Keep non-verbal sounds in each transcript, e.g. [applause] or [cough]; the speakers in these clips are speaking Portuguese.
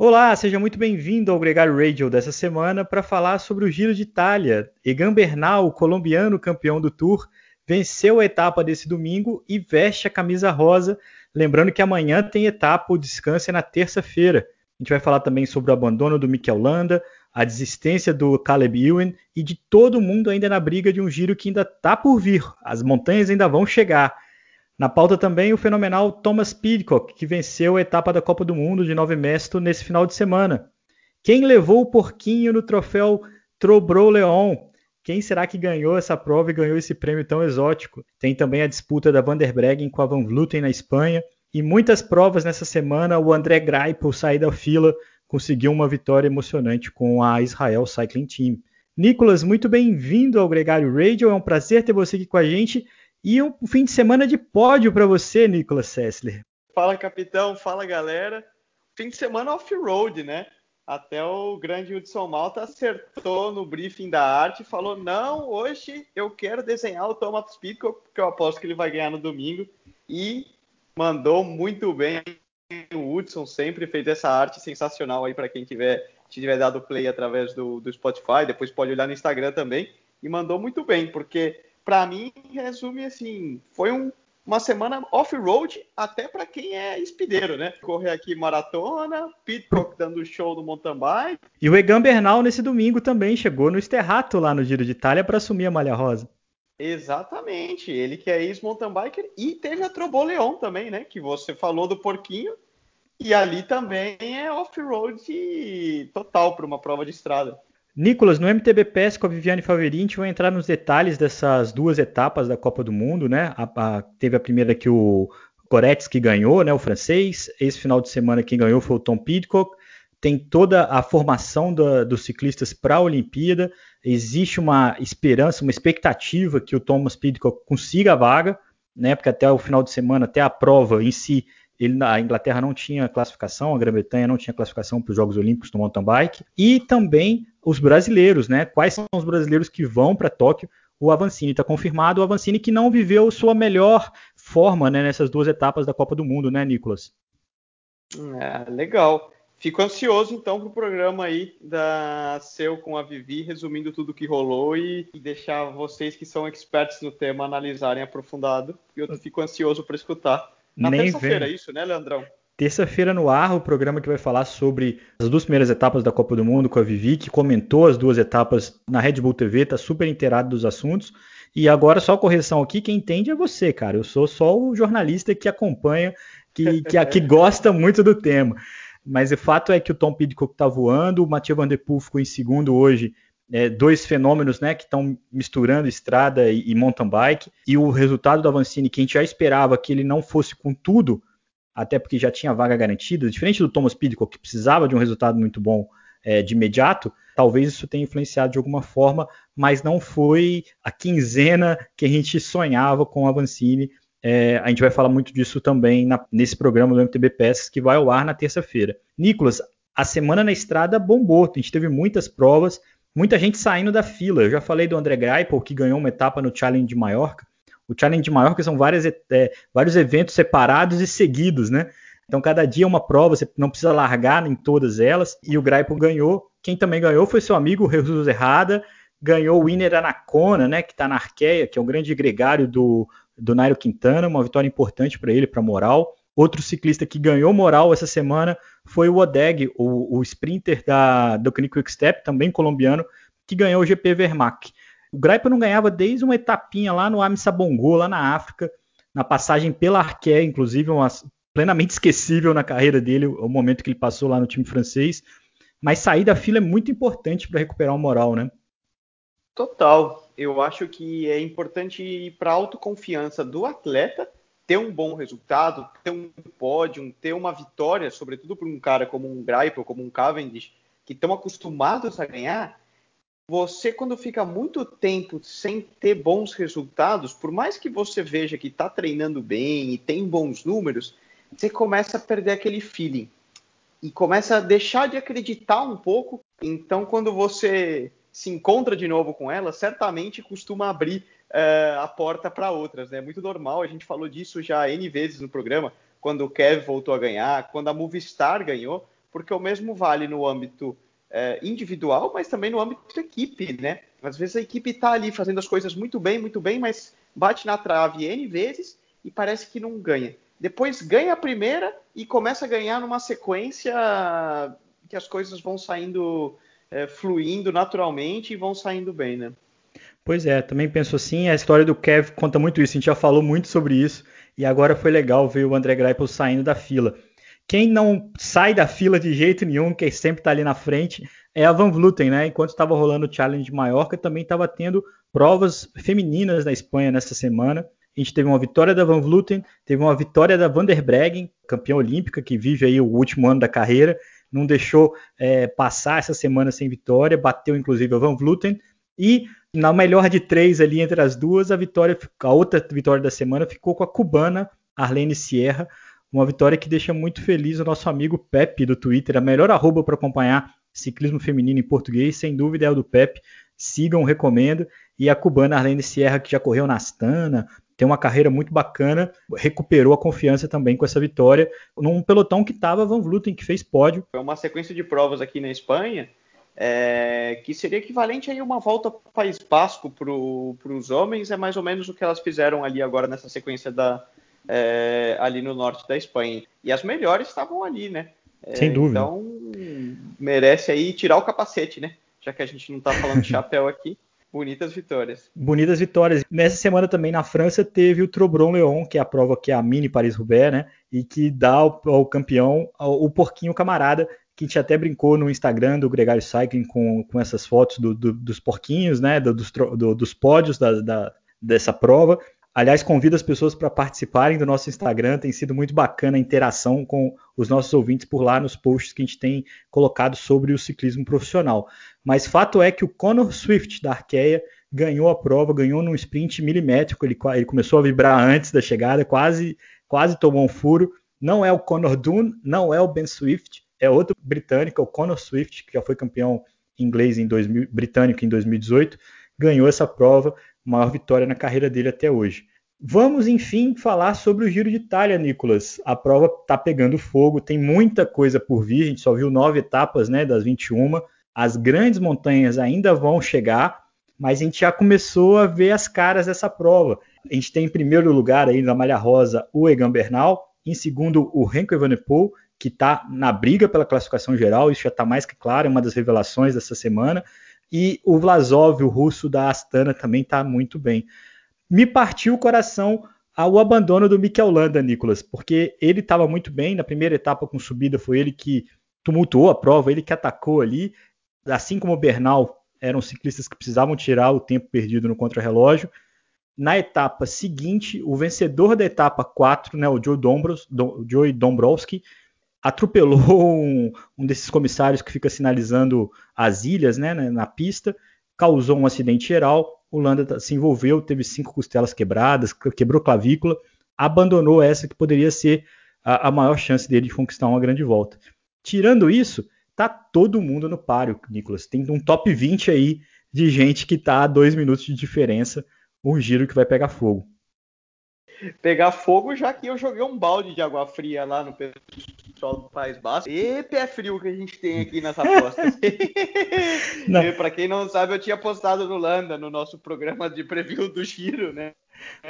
Olá, seja muito bem-vindo ao Gregário Radio dessa semana para falar sobre o Giro de Itália. Egan Bernal, o colombiano campeão do Tour, venceu a etapa desse domingo e veste a camisa rosa. Lembrando que amanhã tem etapa, o descanso é na terça-feira. A gente vai falar também sobre o abandono do Mikel Landa, a desistência do Caleb Ewan e de todo mundo ainda na briga de um giro que ainda está por vir. As montanhas ainda vão chegar. Na pauta também o fenomenal Thomas Pidcock, que venceu a etapa da Copa do Mundo de Nove Mesto nesse final de semana. Quem levou o porquinho no troféu Trobro Leon? Quem será que ganhou essa prova e ganhou esse prêmio tão exótico? Tem também a disputa da Van der Breggen com a Van Vleuten na Espanha. E muitas provas nessa semana. O André Greipel sair da fila conseguiu uma vitória emocionante com a Israel Cycling Team. Nicolas, muito bem-vindo ao Gregário Radio. É um prazer ter você aqui com a gente. E um fim de semana de pódio para você, Nicolas Sessler. Fala, capitão. Fala, galera. Fim de semana off-road, né? Até o grande Hudson Malta acertou no briefing da arte e falou: Não, hoje eu quero desenhar o Thomas Pitcock, porque eu aposto que ele vai ganhar no domingo. E mandou muito bem. O Hudson sempre fez essa arte sensacional aí para quem tiver, tiver dado play através do, do Spotify. Depois pode olhar no Instagram também. E mandou muito bem, porque para mim, resume assim, foi um, uma semana off-road até para quem é espideiro, né? Correr aqui maratona, Pitcock dando show no mountain bike. E o Egan Bernal nesse domingo também chegou no Esterrato lá no Giro de Itália para assumir a malha rosa. Exatamente, ele que é ex-mountain biker e teve a Troboleon também, né? Que você falou do porquinho. E ali também é off-road total para uma prova de estrada. Nicolas, no MTB PES com a Viviane Faverini, a gente vai entrar nos detalhes dessas duas etapas da Copa do Mundo, né? A, a, teve a primeira que o Goretzky ganhou, né? O francês. Esse final de semana quem ganhou foi o Tom Pidcock. Tem toda a formação da, dos ciclistas para a Olimpíada. Existe uma esperança, uma expectativa que o Thomas Pidcock consiga a vaga, né? Porque até o final de semana, até a prova em si, ele, a Inglaterra não tinha classificação, a Grã-Bretanha não tinha classificação para os Jogos Olímpicos no mountain bike, e também os brasileiros, né? Quais são os brasileiros que vão para Tóquio? O Avancini está confirmado, o Avancini que não viveu sua melhor forma né, nessas duas etapas da Copa do Mundo, né, Nicolas? É, legal. Fico ansioso então para o programa aí da Seu com a Vivi, resumindo tudo que rolou e, e deixar vocês que são expertos no tema analisarem aprofundado. Eu fico ansioso para escutar. Na terça-feira, é isso, né, Leandrão? Terça-feira no ar, o programa que vai falar sobre as duas primeiras etapas da Copa do Mundo com a Vivi, que comentou as duas etapas na Red Bull TV, tá super inteirado dos assuntos. E agora, só correção aqui, quem entende é você, cara. Eu sou só o jornalista que acompanha, que, que, que [laughs] gosta muito do tema. Mas o fato é que o Tom Pidcock tá voando, o Mathieu Van Der Poel ficou em segundo hoje, é, dois fenômenos né, que estão misturando estrada e, e, mountain bike, e o resultado do Avancini, que a gente já esperava que ele não fosse com tudo, até porque já tinha vaga garantida, diferente do Thomas Pidcock, que precisava de um resultado muito bom é, de imediato, talvez isso tenha influenciado de alguma forma, mas não foi a quinzena que a gente sonhava com o Avancini. É, a gente vai falar muito disso também na, nesse programa do MTB Peças, que vai ao ar na terça-feira. Nicolas, a semana na estrada bombou, a gente teve muitas provas, muita gente saindo da fila. Eu já falei do André Greipel, que ganhou uma etapa no Challenge de Maiorca. O Challenge de Maiorca são várias, é, vários eventos separados e seguidos, né? Então, cada dia é uma prova, você não precisa largar em todas elas. E o Greipel ganhou. Quem também ganhou foi seu amigo Jesus Errada, ganhou o Winner Anacona, né, que está na Arqueia, que é um grande gregário do, do Nairo Quintana, uma vitória importante para ele, para moral. Outro ciclista que ganhou moral essa semana foi o Odeg, o, o sprinter da, do Quick Step, também colombiano, que ganhou o GP Vermac. O Graipa não ganhava desde uma etapinha lá no Amissa Bongo, lá na África, na passagem pela Arqué, inclusive, uma, plenamente esquecível na carreira dele, o momento que ele passou lá no time francês. Mas sair da fila é muito importante para recuperar o moral, né? Total. Eu acho que é importante para a autoconfiança do atleta ter um bom resultado, ter um pódio, ter uma vitória, sobretudo para um cara como um Greipel, como um Cavendish, que estão acostumados a ganhar, você quando fica muito tempo sem ter bons resultados, por mais que você veja que está treinando bem e tem bons números, você começa a perder aquele feeling e começa a deixar de acreditar um pouco. Então, quando você se encontra de novo com ela, certamente costuma abrir uh, a porta para outras. É né? muito normal, a gente falou disso já N vezes no programa, quando o Kev voltou a ganhar, quando a Movistar ganhou. porque o mesmo vale no âmbito é, individual, mas também no âmbito da equipe, né? Às vezes a equipe está ali fazendo as coisas muito bem, muito bem, mas bate na trave N vezes e parece que não ganha. Depois ganha a primeira e começa a ganhar numa sequência que as coisas vão saindo, é, fluindo naturalmente e vão saindo bem, né? Pois é, também penso assim. A história do Kev conta muito isso. A gente já falou muito sobre isso e agora foi legal ver o André Greipel saindo da fila. Quem não sai da fila de jeito nenhum, que sempre está ali na frente, é a Van Vluten, né? Enquanto estava rolando o Challenge de Maiorca, também estava tendo provas femininas na Espanha nessa semana. A gente teve uma vitória da Van Vluten, teve uma vitória da Van der Breggen, campeã olímpica, que vive aí o último ano da carreira, não deixou é, passar essa semana sem vitória, bateu inclusive a Van Vluten, e na melhor de três ali entre as duas, a vitória, a outra vitória da semana ficou com a cubana Arlene Sierra, uma vitória que deixa muito feliz o nosso amigo Pepe do Twitter, a melhor arroba para acompanhar ciclismo feminino em português, sem dúvida é o do Pepe. Sigam, recomendo. E a cubana Arlene Sierra, que já correu na Astana, tem uma carreira muito bacana, recuperou a confiança também com essa vitória, num pelotão que estava Van Vluten, que fez pódio. Foi uma sequência de provas aqui na Espanha, é, que seria equivalente a uma volta para o País Basco para os homens, é mais ou menos o que elas fizeram ali agora nessa sequência da, é, ali no norte da Espanha. E as melhores estavam ali, né? É, Sem dúvida. Então, merece aí tirar o capacete, né? Já que a gente não está falando de [laughs] chapéu aqui. Bonitas vitórias. Bonitas vitórias. Nessa semana também na França teve o Trobron Leon, que é a prova que é a mini Paris-Roubaix, né? E que dá ao, ao campeão ao, o porquinho camarada, que a gente até brincou no Instagram do Gregário Cycling com, com essas fotos do, do, dos porquinhos, né? Dos, do, dos pódios da, da, dessa prova. Aliás, convido as pessoas para participarem do nosso Instagram, tem sido muito bacana a interação com os nossos ouvintes por lá nos posts que a gente tem colocado sobre o ciclismo profissional. Mas fato é que o Conor Swift da Arqueia ganhou a prova, ganhou num sprint milimétrico, ele, ele começou a vibrar antes da chegada, quase, quase tomou um furo. Não é o Conor Dunn, não é o Ben Swift, é outro britânico, o Conor Swift, que já foi campeão inglês em 2000, britânico em 2018, ganhou essa prova maior vitória na carreira dele até hoje. Vamos, enfim, falar sobre o Giro de Itália, Nicolas. A prova está pegando fogo, tem muita coisa por vir, a gente só viu nove etapas né, das 21. As grandes montanhas ainda vão chegar, mas a gente já começou a ver as caras dessa prova. A gente tem em primeiro lugar aí na Malha Rosa o Egan Bernal, em segundo o Renko Evenepoel, que está na briga pela classificação geral, isso já está mais que claro, é uma das revelações dessa semana. E o Vlasov, o russo da Astana, também está muito bem. Me partiu o coração ao abandono do Mikel Landa, Nicolas, porque ele estava muito bem na primeira etapa com subida, foi ele que tumultuou a prova, ele que atacou ali, assim como o Bernal, eram ciclistas que precisavam tirar o tempo perdido no contrarrelógio. Na etapa seguinte, o vencedor da etapa 4, né, o Joe, Dombros, Joey Dombrowski, atropelou [laughs] um, um, desses comissários que fica sinalizando as ilhas né, na pista, causou um acidente geral. O Landa se envolveu, teve cinco costelas quebradas, quebrou clavícula, abandonou essa que poderia ser a, a maior chance dele de conquistar uma grande volta. Tirando isso, tá todo mundo no páreo, Nicolas. Tem um top 20 aí de gente que tá a dois minutos de diferença, um giro que vai pegar fogo pegar fogo, já que eu joguei um balde de água fria lá no pessoal do País Basco. E pé frio que a gente tem aqui nas apostas. [laughs] Para quem não sabe, eu tinha postado no Landa, no nosso programa de preview do Giro, né?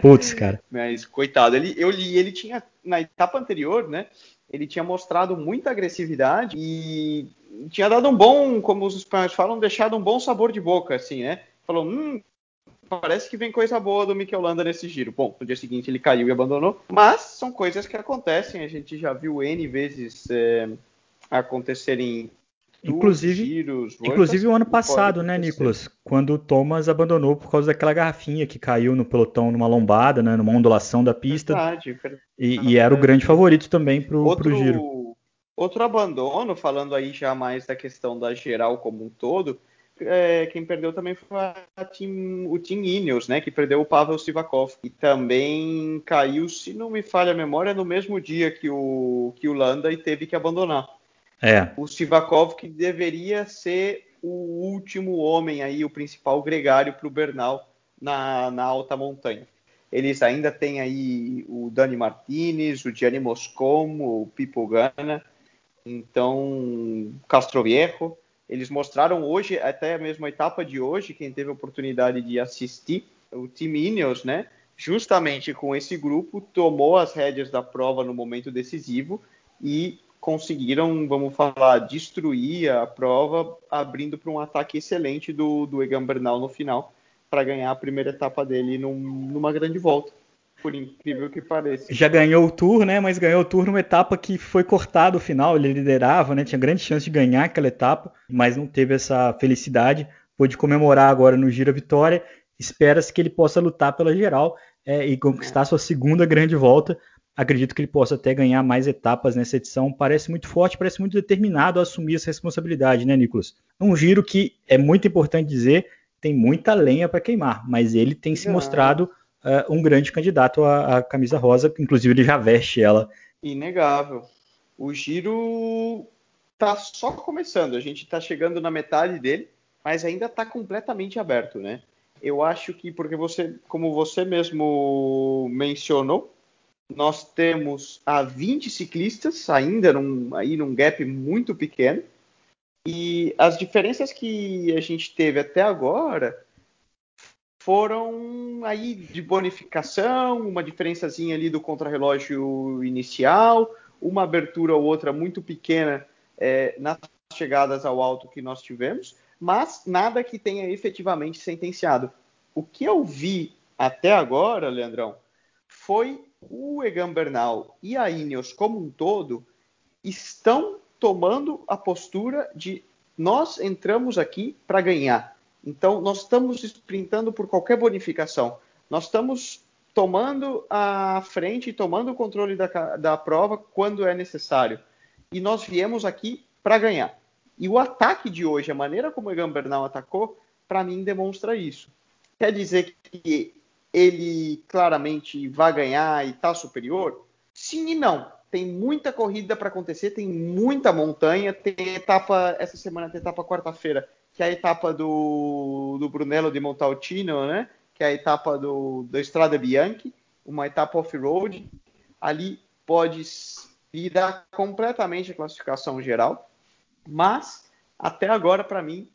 Putz, cara. Mas, coitado, ele, eu li, ele tinha, na etapa anterior, né? Ele tinha mostrado muita agressividade e tinha dado um bom, como os espanhóis falam, deixado um bom sabor de boca, assim, né? Falou, hum, parece que vem coisa boa do Mikel Landa nesse giro. Bom, no dia seguinte ele caiu e abandonou, mas são coisas que acontecem. A gente já viu N vezes é, acontecerem. Inclusive, giros, inclusive o ano passado, né, Nicolas? Quando o Thomas abandonou por causa daquela garrafinha que caiu no pelotão numa lombada, né, numa ondulação da pista. Verdade, E, e, era o grande favorito também para o giro. Outro abandono, falando aí já mais da questão da geral como um todo, é, quem perdeu também foi team, o Team Ineos, né, que perdeu o Pavel Sivakov. E também caiu, se não me falha a memória, no mesmo dia que o, que o Landa e teve que abandonar. É. O Sivakov que deveria ser o último homem aí, o principal gregário para o Bernal na, na alta montanha. Eles ainda têm aí o Dani Martinez, o Gianni Moscon, o Pipo Gana, Então, Castroviejo, eles mostraram hoje, até a etapa de hoje, quem teve a oportunidade de assistir, o Team Ineos, né? Justamente com esse grupo, tomou as rédeas da prova no momento decisivo e conseguiram, vamos falar, destruir a prova, abrindo para um ataque excelente do, do Egan Bernal no final, para ganhar a primeira etapa dele num, numa grande volta por incrível que pareça. Já ganhou o Tour, né? Mas ganhou o Tour numa etapa que foi cortada o final. Ele liderava, né? Tinha grande chance de ganhar aquela etapa, mas não teve essa felicidade. Pôde comemorar agora no Gira Vitória. Espera-se que ele possa lutar pela geral é, e conquistar é. sua segunda grande volta. Acredito que ele possa até ganhar mais etapas nessa edição. Parece muito forte, parece muito determinado a assumir essa responsabilidade, né, Nicolas? Um giro que é muito importante dizer, tem muita lenha para queimar, mas ele tem se mostrado uh, um grande candidato à, à, camisa rosa, inclusive ele já veste ela. Inegável. O giro tá só começando, a gente está chegando na metade dele, mas ainda está completamente aberto, né? Eu acho que porque você, como você mesmo mencionou, nós temos a 20 ciclistas ainda num, aí num gap muito pequeno. E as diferenças que a gente teve até agora foram aí de bonificação, uma diferençazinha ali do contrarrelógio inicial, uma abertura ou outra muito pequena é, nas chegadas ao alto que nós tivemos, mas nada que tenha efetivamente sentenciado. O que eu vi até agora, Leandrão, foi o Egan Bernal e a Ineos como um todo estão tomando a postura de nós entramos aqui para ganhar. Então, nós estamos sprintando por qualquer bonificação. Nós estamos tomando a frente, tomando o controle da, da prova quando é necessário. E nós viemos aqui para ganhar. E o ataque de hoje, a maneira como o Egan Bernal atacou, para mim demonstra isso. Quer dizer que ele claramente vai ganhar e está superior? Sim e não. Tem muita corrida para acontecer, tem muita montanha. Tem etapa, essa semana tem etapa quarta-feira, que é a etapa do, do Brunello de Montalcino, né? que é a etapa do, do Strada Bianchi, uma etapa off-road. Ali pode virar completamente a classificação geral, mas até agora, para mim,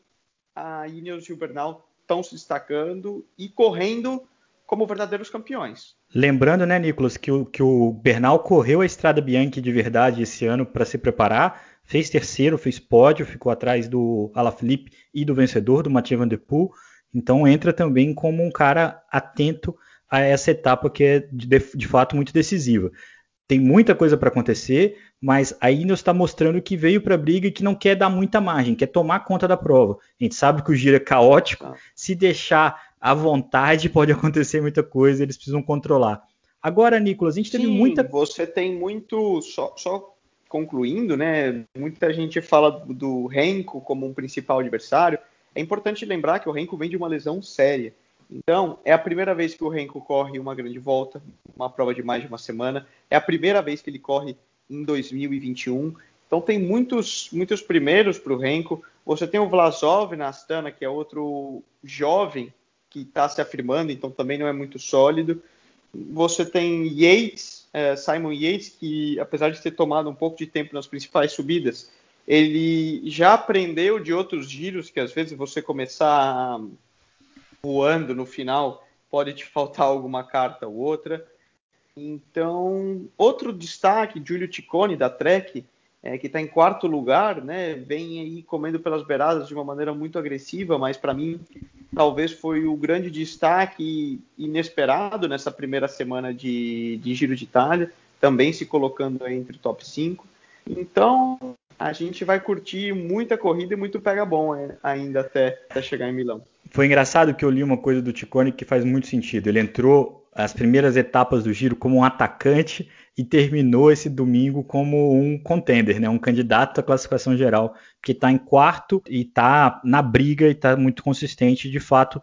a Ineos e o Bernal estão se destacando e correndo como verdadeiros campeões. Lembrando, né, Nicolas, que o, que o Bernal correu a Estrada Bianchi de verdade esse ano para se preparar, fez terceiro, fez pódio, ficou atrás do Alaphilippe e do vencedor, do Mathieu Van Der Poel. Então entra também como um cara atento a essa etapa que é de, de fato muito decisiva. Tem muita coisa para acontecer, mas a Ineos está mostrando que veio para a briga e que não quer dar muita margem, quer tomar conta da prova. A gente sabe que o giro é caótico, ah. se deixar à vontade [laughs] pode acontecer muita coisa, eles precisam controlar. Agora, Nicolas, a gente teve Sim, muita. Você tem muito. Só, só concluindo, né? Muita gente fala do Renko como um principal adversário. É importante lembrar que o Renko vem de uma lesão séria. Então, é a primeira vez que o Renko corre uma grande volta, uma prova de mais de uma semana. É a primeira vez que ele corre em 2021. Então, tem muitos, muitos primeiros para o Renko. Você tem o Vlasov na Astana, que é outro jovem que está se afirmando, então também não é muito sólido. Você tem Yates, é, Simon Yates, que apesar de ter tomado um pouco de tempo nas principais subidas, ele já aprendeu de outros giros que às vezes você começar voando no final pode te faltar alguma carta ou outra. Então, outro destaque, Giulio Ticone da Trek, é, que está em quarto lugar, né, vem aí comendo pelas beiradas de uma maneira muito agressiva, mas para mim talvez foi o grande destaque inesperado nessa primeira semana de, de Giro de Itália, também se colocando entre o top 5. Então a gente vai curtir muita corrida e muito pega bom é, ainda até, até chegar em Milão. Foi engraçado que eu li uma coisa do Ticone que faz muito sentido. Ele entrou as primeiras etapas do giro como um atacante e terminou esse domingo como um contender, né? um candidato à classificação geral, que está em quarto e está na briga e está muito consistente. De fato,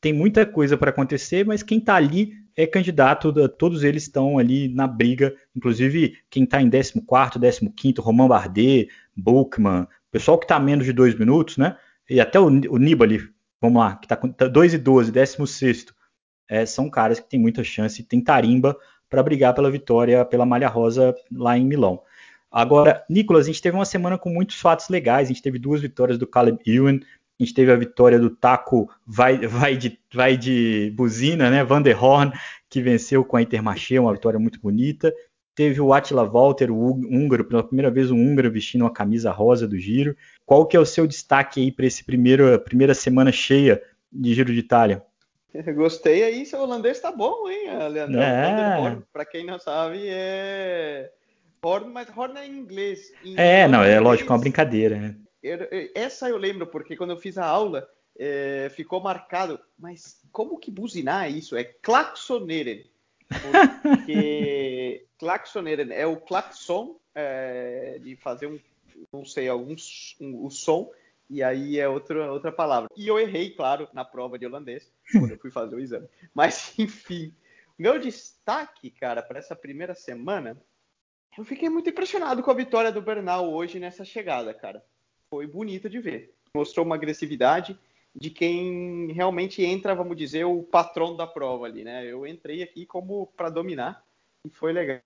tem muita coisa para acontecer, mas quem está ali é candidato, todos eles estão ali na briga, inclusive quem está em 14, 15, Romain Bardet, Bulkman, pessoal que está menos de dois minutos, né? E até o, o Nibali, vamos lá, que está com 2 tá e 12, 16 é, são caras que têm muita chance, tem tarimba para brigar pela vitória pela malha rosa lá em Milão. Agora, Nicolas, a gente teve uma semana com muitos fatos legais. A gente teve duas vitórias do Caleb Ewan, a gente teve a vitória do Taco vai, vai, de, vai de buzina, né? Van der Horn, que venceu com a Intermarché, uma vitória muito bonita. Teve o Attila Walter, o húngaro, pela primeira vez um húngaro vestindo uma camisa rosa do Giro. Qual que é o seu destaque aí para primeiro primeira semana cheia de Giro de Itália? [laughs] Gostei aí, seu holandês está bom, hein, Leandro? É. Para quem não sabe, é Horn, mas Horn é em inglês. Em é, não, é lógico, é uma brincadeira, né? Essa eu lembro, porque quando eu fiz a aula, é, ficou marcado. Mas como que buzinar é isso? É klaxoneren. Porque [laughs] klaxoneren é o claxon é, de fazer um, não sei, algum um, um som, e aí é outra, outra palavra. E eu errei, claro, na prova de holandês, [laughs] quando eu fui fazer o exame. Mas, [laughs] enfim, meu destaque, cara, para essa primeira semana, eu fiquei muito impressionado com a vitória do Bernal hoje nessa chegada, cara foi bonita de ver. Mostrou uma agressividade de quem realmente entra, vamos dizer, o patrão da prova ali, né? Eu entrei aqui como para dominar e foi legal.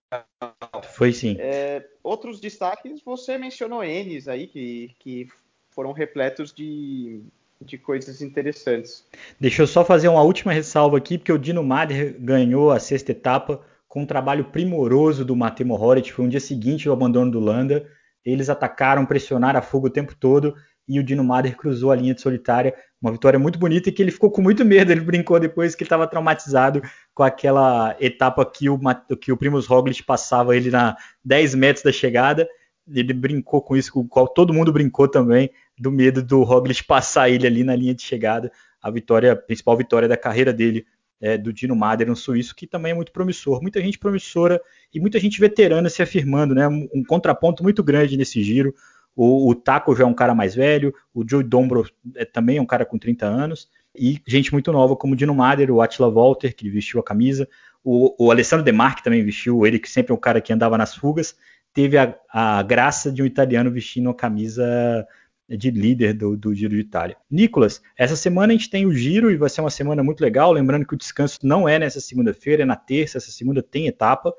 Foi sim. É, outros destaques, você mencionou Enes aí, que, que foram repletos de, de coisas interessantes. Deixa eu só fazer uma última ressalva aqui, porque o Dino Mader ganhou a sexta etapa com um trabalho primoroso do Matemo Horit, foi um dia seguinte do abandono do Landa, eles atacaram, pressionaram a fuga o tempo todo e o Dino Mader cruzou a linha de solitária. Uma vitória muito bonita e que ele ficou com muito medo. Ele brincou depois que ele estava traumatizado com aquela etapa que o, que o Primus Roglic passava ele na 10 metros da chegada. Ele brincou com isso, com o qual todo mundo brincou também, do medo do Roglic passar ele ali na linha de chegada. A vitória, a principal vitória da carreira dele é, do Dino Mader, um suíço que também é muito promissor. Muita gente promissora e muita gente veterana se afirmando, né? Um, contraponto muito grande nesse giro. O, o, Taco já é um cara mais velho, o Joe Dombro é, também é um cara com 30 anos, e gente muito nova como o Dino Mader, o Attila Walter, que vestiu a camisa, o, o Alessandro Demarque também vestiu, ele que sempre é um cara que andava nas fugas, teve a, a graça de um italiano vestindo a camisa de líder do, do, Giro de Itália. Nicolas, essa semana a gente tem o Giro e vai ser uma semana muito legal. Lembrando que o descanso não é nessa segunda-feira, é na terça. Essa segunda tem etapa.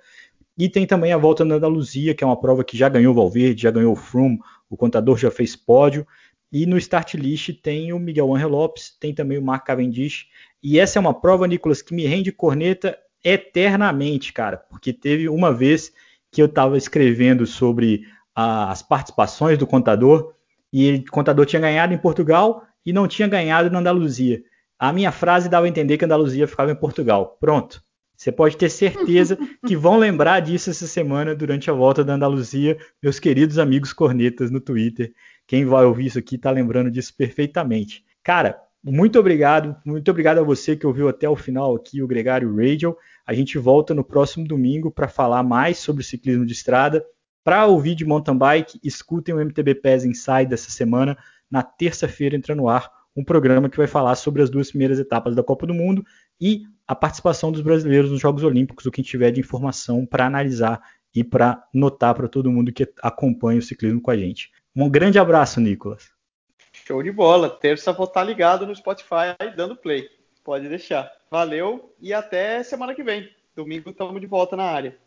E tem também a volta na Andaluzia, que é uma prova que já ganhou o Valverde, já ganhou o Froome, o contador já fez pódio. E no start list tem o Miguel Angel Lopes, tem também o Mark Cavendish. E essa é uma prova, Nicolas, que me rende corneta eternamente, cara, porque teve uma vez que eu estava escrevendo sobre as participações do contador e o contador tinha ganhado em Portugal e não tinha ganhado na Andaluzia. A minha frase dava a entender que a Andaluzia ficava em Portugal. Pronto. Você pode ter certeza [laughs] que vão lembrar disso essa semana durante a volta da Andaluzia, meus queridos amigos cornetas no Twitter. Quem vai ouvir isso aqui está lembrando disso perfeitamente. Cara, muito obrigado, muito obrigado a você que ouviu até o final aqui o Gregário Radio. A gente volta no próximo domingo para falar mais sobre o ciclismo de estrada para ouvir de mountain bike, escutem o MTB PES Inside dessa semana. Na terça-feira entra no ar um programa que vai falar sobre as duas primeiras etapas da Copa do Mundo e a participação dos brasileiros nos Jogos Olímpicos, o que tiver de informação para analisar e para notar para todo mundo que acompanha o ciclismo com a gente. Um grande abraço, Nicolas. Show de bola. Terça vou estar ligado no Spotify dando play. Pode deixar. Valeu e até semana que vem. Domingo estamos de volta na área.